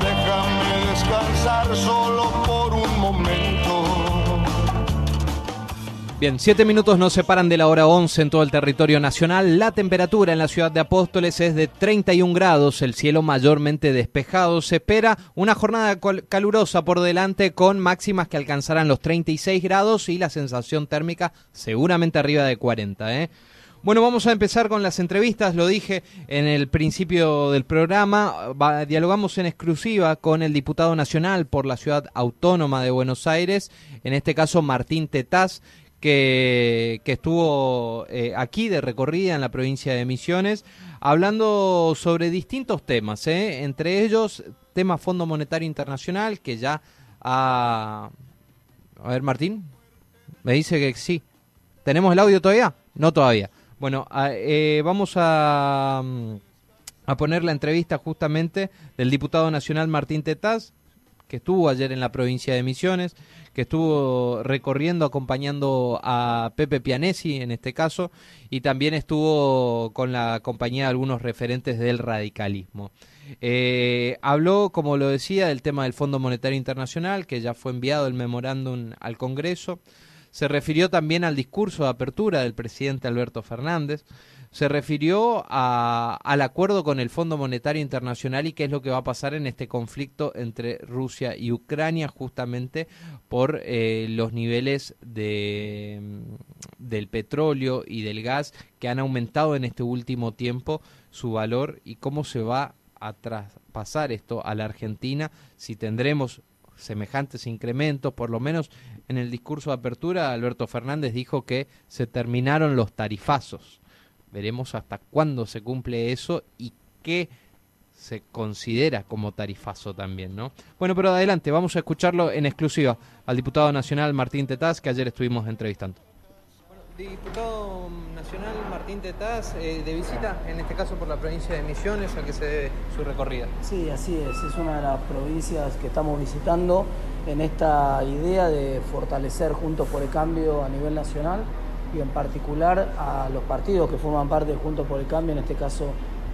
Déjame descansar solo por un momento. Bien, siete minutos nos separan de la hora 11 en todo el territorio nacional. La temperatura en la ciudad de Apóstoles es de 31 grados, el cielo mayormente despejado. Se espera una jornada calurosa por delante con máximas que alcanzarán los 36 grados y la sensación térmica seguramente arriba de 40. ¿eh? Bueno, vamos a empezar con las entrevistas, lo dije en el principio del programa, dialogamos en exclusiva con el diputado nacional por la ciudad autónoma de Buenos Aires, en este caso Martín Tetaz, que, estuvo eh, aquí de recorrida en la provincia de Misiones, hablando sobre distintos temas, ¿eh? entre ellos tema Fondo Monetario Internacional, que ya ha... A ver, Martín, me dice que sí. ¿Tenemos el audio todavía? No todavía. Bueno, eh, vamos a, mm, a poner la entrevista justamente del diputado nacional Martín Tetaz, que estuvo ayer en la provincia de Misiones, que estuvo recorriendo, acompañando a Pepe Pianesi en este caso, y también estuvo con la compañía de algunos referentes del radicalismo. Eh, habló, como lo decía, del tema del Fondo Monetario Internacional, que ya fue enviado el memorándum al Congreso. Se refirió también al discurso de apertura del presidente Alberto Fernández. Se refirió al acuerdo con el Fondo Monetario Internacional y qué es lo que va a pasar en este conflicto entre Rusia y Ucrania justamente por eh, los niveles de, mm, del petróleo y del gas que han aumentado en este último tiempo su valor y cómo se va a traspasar esto a la Argentina. Si tendremos semejantes incrementos, por lo menos en el discurso de apertura Alberto Fernández dijo que se terminaron los tarifazos Veremos hasta cuándo se cumple eso y qué se considera como tarifazo también, ¿no? Bueno, pero adelante, vamos a escucharlo en exclusiva al diputado nacional Martín Tetaz, que ayer estuvimos entrevistando. Bueno, diputado nacional Martín Tetaz, eh, de visita, en este caso por la provincia de Misiones, a que se debe su recorrida. Sí, así es, es una de las provincias que estamos visitando en esta idea de fortalecer Juntos por el Cambio a nivel nacional y en particular a los partidos que forman parte de Juntos por el Cambio, en este caso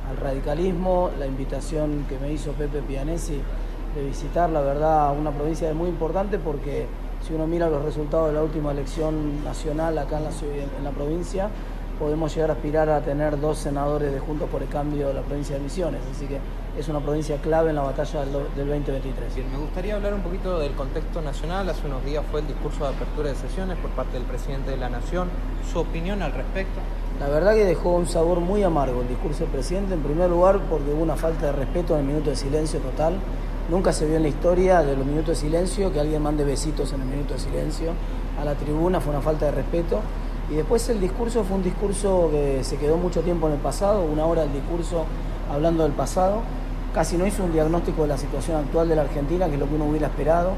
al radicalismo, la invitación que me hizo Pepe Pianesi de visitar, la verdad, una provincia muy importante porque si uno mira los resultados de la última elección nacional acá en la, en la provincia, podemos llegar a aspirar a tener dos senadores de Juntos por el Cambio de la provincia de Misiones. Así que es una provincia clave en la batalla del, 2023. Bien, me gustaría hablar un poquito del contexto nacional. Hace unos días fue el discurso de apertura de sesiones por parte del presidente de la Nación. ¿Su opinión al respecto? La verdad que dejó un sabor muy amargo el discurso del presidente, en primer lugar porque hubo una falta de respeto en el minuto de silencio total. Nunca se vio en la historia de los minutos de silencio que alguien mande besitos en el minuto de silencio a la tribuna, fue una falta de respeto. Y después el discurso fue un discurso que se quedó mucho tiempo en el pasado, una hora el discurso hablando del pasado. Casi no hizo un diagnóstico de la situación actual de la Argentina, que es lo que uno hubiera esperado.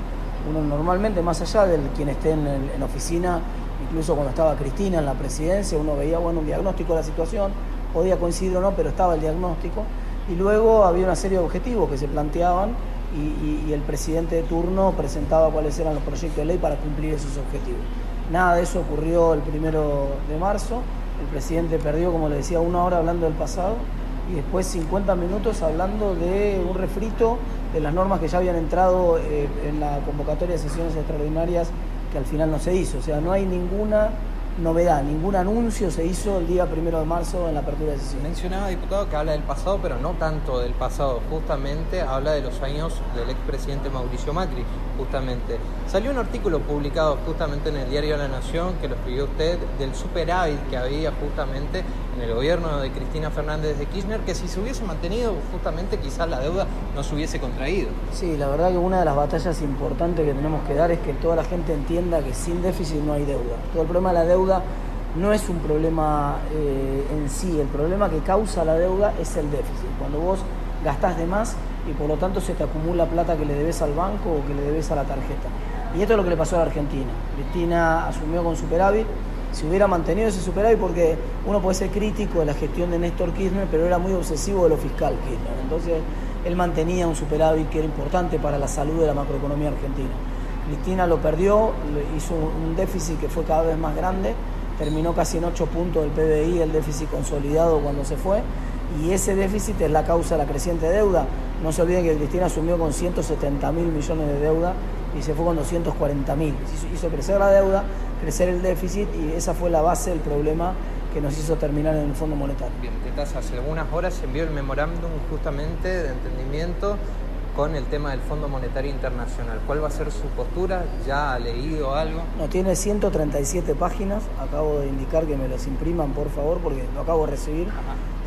Uno normalmente, más allá de quien esté en, oficina, incluso cuando estaba Cristina en la presidencia, uno veía bueno, un diagnóstico de la situación, podía coincidir o no, pero estaba el diagnóstico. Y luego había una serie de objetivos que se planteaban y el presidente de turno presentaba cuáles eran los proyectos de ley para cumplir esos objetivos. Nada de eso ocurrió el primero de marzo. El presidente perdió, como le decía, una hora hablando del pasado y después 50 minutos hablando de un refrito de las normas que ya habían entrado eh, en la convocatoria de sesiones extraordinarias que al final no se hizo. O sea, no hay ninguna novedad, ningún anuncio se hizo el día primero de marzo en la apertura de sesión. Mencionaba, diputado, que habla del pasado, pero no tanto del pasado, justamente habla de los años del expresidente Mauricio Macri, justamente. Salió un artículo publicado justamente en el diario La Nación, que lo escribió usted, del superávit que había justamente el gobierno de Cristina Fernández de Kirchner, que si se hubiese mantenido, justamente quizás la deuda no se hubiese contraído. Sí, la verdad que una de las batallas importantes que tenemos que dar es que toda la gente entienda que sin déficit no hay deuda. Todo el problema de la deuda no es un problema eh, en sí, el problema que causa la deuda es el déficit. Cuando vos gastás de más y por lo tanto se te acumula plata que le debes al banco o que le debes a la tarjeta. Y esto es lo que le pasó a la Argentina. Cristina asumió con superávit, si hubiera mantenido ese superávit, porque uno puede ser crítico de la gestión de Néstor Kirchner, pero era muy obsesivo de lo fiscal Kirchner. Entonces él mantenía un superávit que era importante para la salud de la macroeconomía argentina. Cristina lo perdió, hizo un déficit que fue cada vez más grande, terminó casi en 8 puntos del PBI el déficit consolidado cuando se fue y ese déficit es la causa de la creciente deuda. No se olviden que Cristina asumió con 170 mil millones de deuda y se fue con 240 mil. Hizo crecer la deuda, crecer el déficit y esa fue la base del problema que nos hizo terminar en el Fondo Monetario. Bien, hace algunas horas se envió el memorándum justamente de entendimiento con el tema del Fondo Monetario Internacional. ¿Cuál va a ser su postura? ¿Ya ha leído algo? No, tiene 137 páginas. Acabo de indicar que me las impriman, por favor, porque lo acabo de recibir.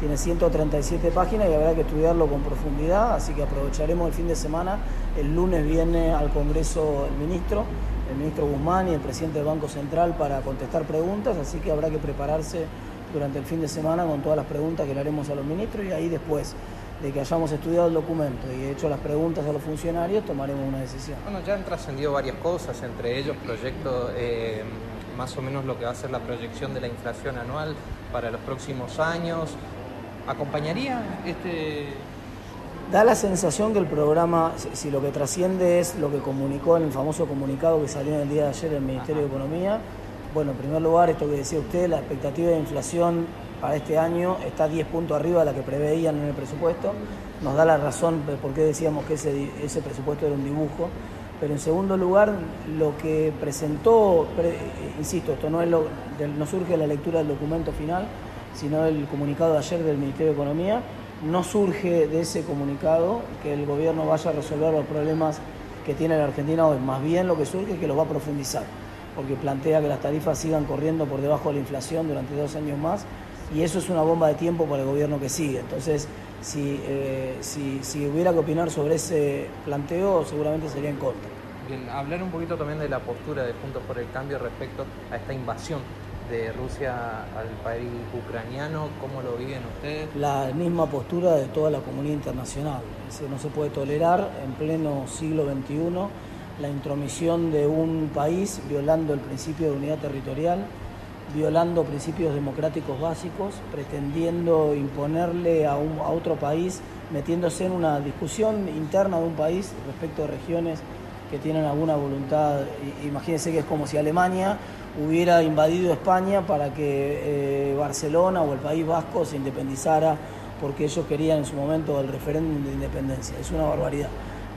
Tiene 137 páginas y habrá que estudiarlo con profundidad, así que aprovecharemos el fin de semana. El lunes viene al Congreso el ministro, el ministro Guzmán y el presidente del Banco Central para contestar preguntas, así que habrá que prepararse durante el fin de semana con todas las preguntas que le haremos a los ministros y ahí después de que hayamos estudiado el documento y hecho las preguntas a los funcionarios, tomaremos una decisión. Bueno, ya han trascendido varias cosas, entre ellos proyectos, eh, más o menos lo que va a ser la proyección de la inflación anual para los próximos años. ¿Acompañaría este...? Da la sensación que el programa, si lo que trasciende es lo que comunicó en el famoso comunicado que salió en el día de ayer el Ministerio de Economía, bueno, en primer lugar, esto que decía usted, la expectativa de inflación para este año está 10 puntos arriba de la que preveían en el presupuesto. Nos da la razón de por qué decíamos que ese, ese presupuesto era un dibujo. Pero en segundo lugar, lo que presentó, insisto, esto no, es lo, no surge de la lectura del documento final, sino del comunicado de ayer del Ministerio de Economía, no surge de ese comunicado que el gobierno vaya a resolver los problemas que tiene la Argentina hoy, más bien lo que surge es que los va a profundizar, porque plantea que las tarifas sigan corriendo por debajo de la inflación durante dos años más y eso es una bomba de tiempo para el gobierno que sigue. Entonces, si, eh, si, si, hubiera que opinar sobre ese planteo, seguramente sería en contra. Bien, hablar un poquito también de la postura de Puntos por el Cambio respecto a esta invasión de Rusia al país ucraniano, ¿cómo lo viven ustedes? La misma postura de toda la comunidad internacional. no se puede tolerar en pleno siglo XXI la intromisión de un país violando el principio de unidad territorial violando principios democráticos básicos, pretendiendo imponerle a, un, a otro país, metiéndose en una discusión interna de un país respecto a regiones que tienen alguna voluntad. Imagínense que es como si Alemania hubiera invadido España para que eh, Barcelona o el País Vasco se independizara porque ellos querían en su momento el referéndum de independencia. Es una barbaridad.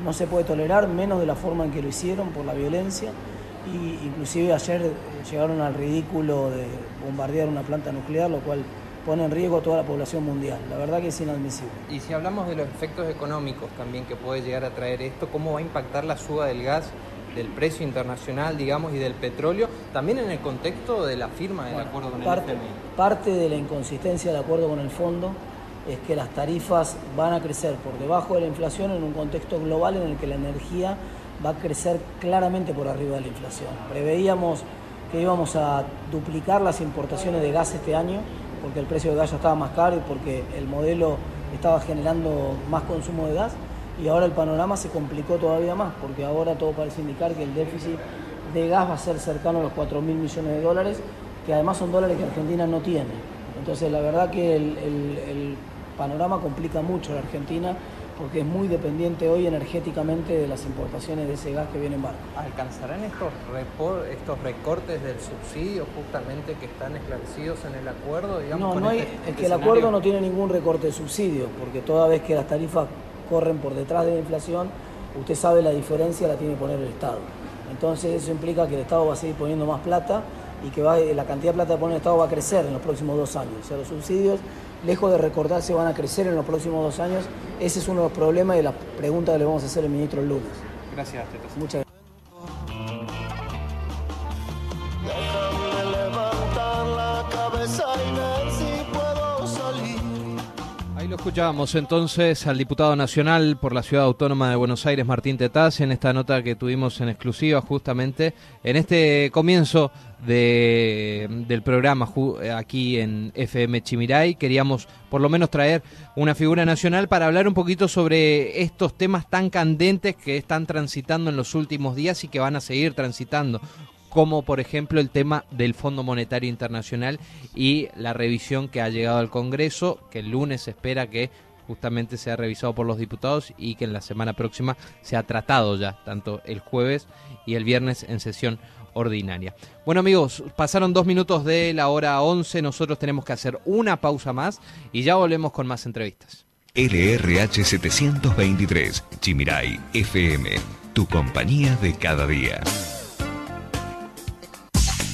No se puede tolerar, menos de la forma en que lo hicieron, por la violencia y inclusive ayer eh, llegaron al ridículo de bombardear una planta nuclear, lo cual pone en riesgo a toda la población mundial. La verdad que es inadmisible. Y si hablamos de los efectos económicos también que puede llegar a traer esto, ¿cómo va a impactar la suba del gas, del precio internacional, digamos, y del petróleo, también en el contexto de la firma del acuerdo con parte, el FMI? Parte de la inconsistencia del acuerdo con el fondo es que las tarifas van a crecer por debajo de la inflación en un contexto global en el que la energía va a crecer claramente por arriba de la inflación. Preveíamos que íbamos a duplicar las importaciones de gas este año, porque el precio de gas ya estaba más caro y porque el modelo estaba generando más consumo de gas, y ahora el panorama se complicó todavía más, porque ahora todo parece indicar que el déficit de gas va a ser cercano a los 4 mil millones de dólares, que además son dólares que Argentina no tiene. Entonces la verdad que el, el panorama complica mucho a la Argentina porque es muy dependiente hoy energéticamente de las importaciones de ese gas que viene en barco. ¿Alcanzarán estos, estos recortes del subsidio justamente que están esclarecidos en el acuerdo? no, no hay, este es que el acuerdo no tiene ningún recorte de subsidio, porque toda vez que las tarifas corren por detrás de la inflación, usted sabe la diferencia la tiene que poner el Estado. Entonces eso implica que el Estado va a seguir poniendo más plata y que va, la cantidad de plata que pone el Estado va a crecer en los próximos dos años. O sea, los subsidios lejos de recordarse, van a crecer en los próximos dos años. Ese es uno de los problemas y la pregunta que le vamos a hacer al ministro el lunes. Gracias, Tetas. Muchas gracias. Escuchábamos entonces al diputado nacional por la Ciudad Autónoma de Buenos Aires, Martín Tetaz, en esta nota que tuvimos en exclusiva justamente en este comienzo de, del programa aquí en FM Chimiray. Queríamos por lo menos traer una figura nacional para hablar un poquito sobre estos temas tan candentes que están transitando en los últimos días y que van a seguir transitando como por ejemplo el tema del Fondo Monetario Internacional y la revisión que ha llegado al Congreso, que el lunes se espera que justamente sea revisado por los diputados y que en la semana próxima sea tratado ya, tanto el jueves y el viernes en sesión ordinaria. Bueno amigos, pasaron dos minutos de la hora 11, nosotros tenemos que hacer una pausa más y ya volvemos con más entrevistas. LRH 723, Chimirai FM, tu compañía de cada día.